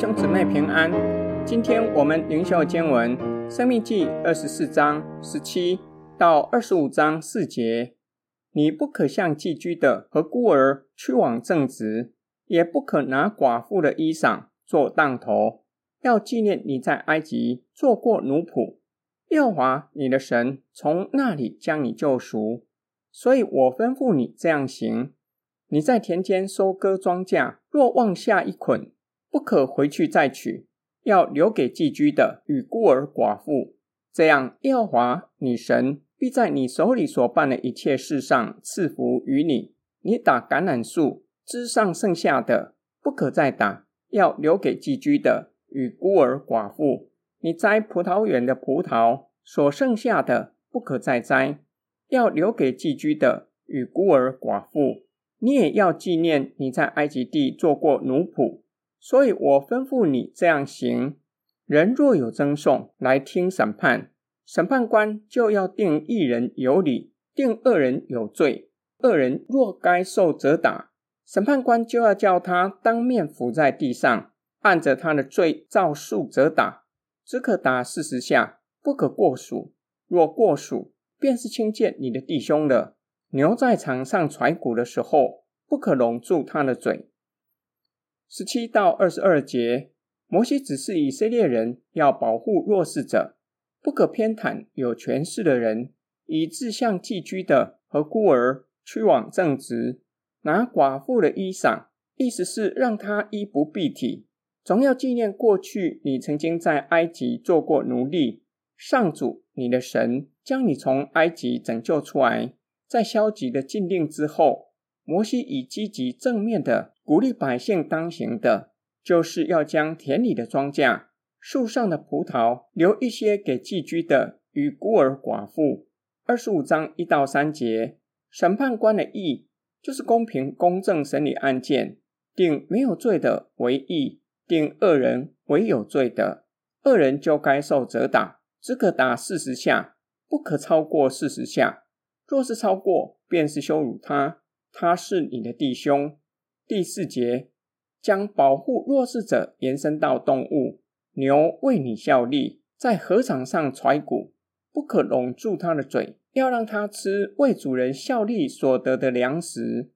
兄姊妹平安。今天我们灵修经文《生命记》二十四章十七到二十五章四节：你不可向寄居的和孤儿屈枉正直，也不可拿寡妇的衣裳做当头。要纪念你在埃及做过奴仆，耶和华你的神从那里将你救赎，所以我吩咐你这样行。你在田间收割庄稼，若往下一捆，不可回去再取，要留给寄居的与孤儿寡妇。这样，耶和华女神必在你手里所办的一切事上赐福于你。你打橄榄树枝上剩下的，不可再打，要留给寄居的与孤儿寡妇。你摘葡萄园的葡萄所剩下的，不可再摘，要留给寄居的与孤儿寡妇。你也要纪念你在埃及地做过奴仆，所以我吩咐你这样行：人若有争讼来听审判，审判官就要定一人有理，定二人有罪。二人若该受责打，审判官就要叫他当面伏在地上，按着他的罪照数责打，只可打四十下，不可过数。若过数，便是轻贱你的弟兄了。牛在场上踹骨的时候，不可拢住他的嘴。十七到二十二节，摩西指示以色列人要保护弱势者，不可偏袒有权势的人，以志向寄居的和孤儿去往正直，拿寡妇的衣裳，意思是让他衣不蔽体。总要纪念过去你曾经在埃及做过奴隶，上主你的神将你从埃及拯救出来。在消极的禁令之后，摩西以积极正面的鼓励百姓当行的，就是要将田里的庄稼、树上的葡萄留一些给寄居的与孤儿寡妇。二十五章一到三节，审判官的义就是公平公正审理案件，定没有罪的为义，定二人为有罪的，二人就该受责打，只可打四十下，不可超过四十下。若是超过，便是羞辱他，他是你的弟兄。第四节将保护弱势者延伸到动物，牛为你效力，在禾场上踹谷，不可拢住它的嘴，要让它吃为主人效力所得的粮食。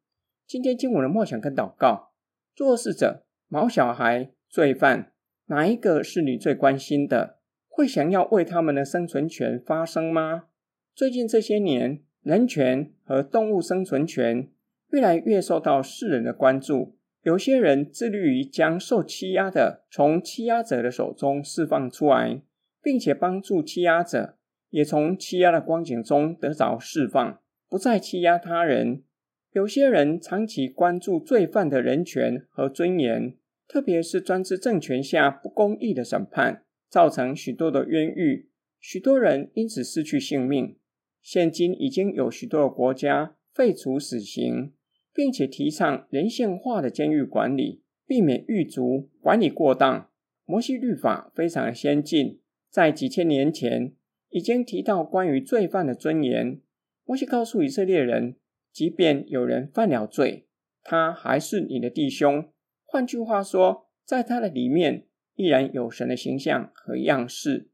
今天经文的梦想跟祷告，弱势者、毛小孩、罪犯，哪一个是你最关心的？会想要为他们的生存权发声吗？最近这些年，人权和动物生存权越来越受到世人的关注。有些人致力于将受欺压的从欺压者的手中释放出来，并且帮助欺压者也从欺压的光景中得着释放，不再欺压他人。有些人长期关注罪犯的人权和尊严，特别是专制政权下不公义的审判，造成许多的冤狱，许多人因此失去性命。现今已经有许多的国家废除死刑，并且提倡人性化的监狱管理，避免狱卒管理过当。摩西律法非常先进，在几千年前已经提到关于罪犯的尊严。摩西告诉以色列人，即便有人犯了罪，他还是你的弟兄。换句话说，在他的里面依然有神的形象和样式，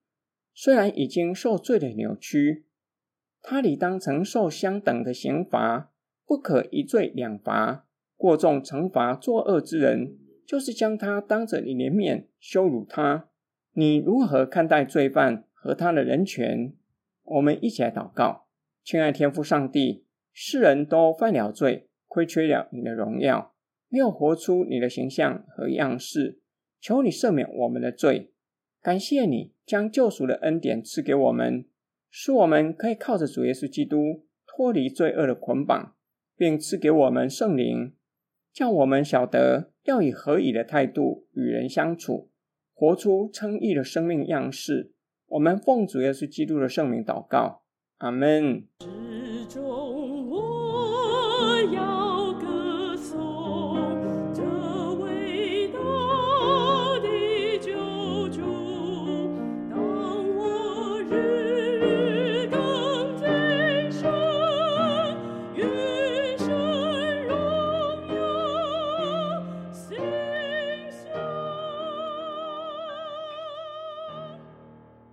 虽然已经受罪的扭曲。他理当承受相等的刑罚，不可一罪两罚。过重惩罚作恶之人，就是将他当着你的面羞辱他。你如何看待罪犯和他的人权？我们一起来祷告，亲爱天父上帝，世人都犯了罪，亏缺了你的荣耀，没有活出你的形象和样式。求你赦免我们的罪，感谢你将救赎的恩典赐给我们。使我们可以靠着主耶稣基督脱离罪恶的捆绑，并赐给我们圣灵，叫我们晓得要以何以的态度与人相处，活出称义的生命样式。我们奉主耶稣基督的圣名祷告，阿门。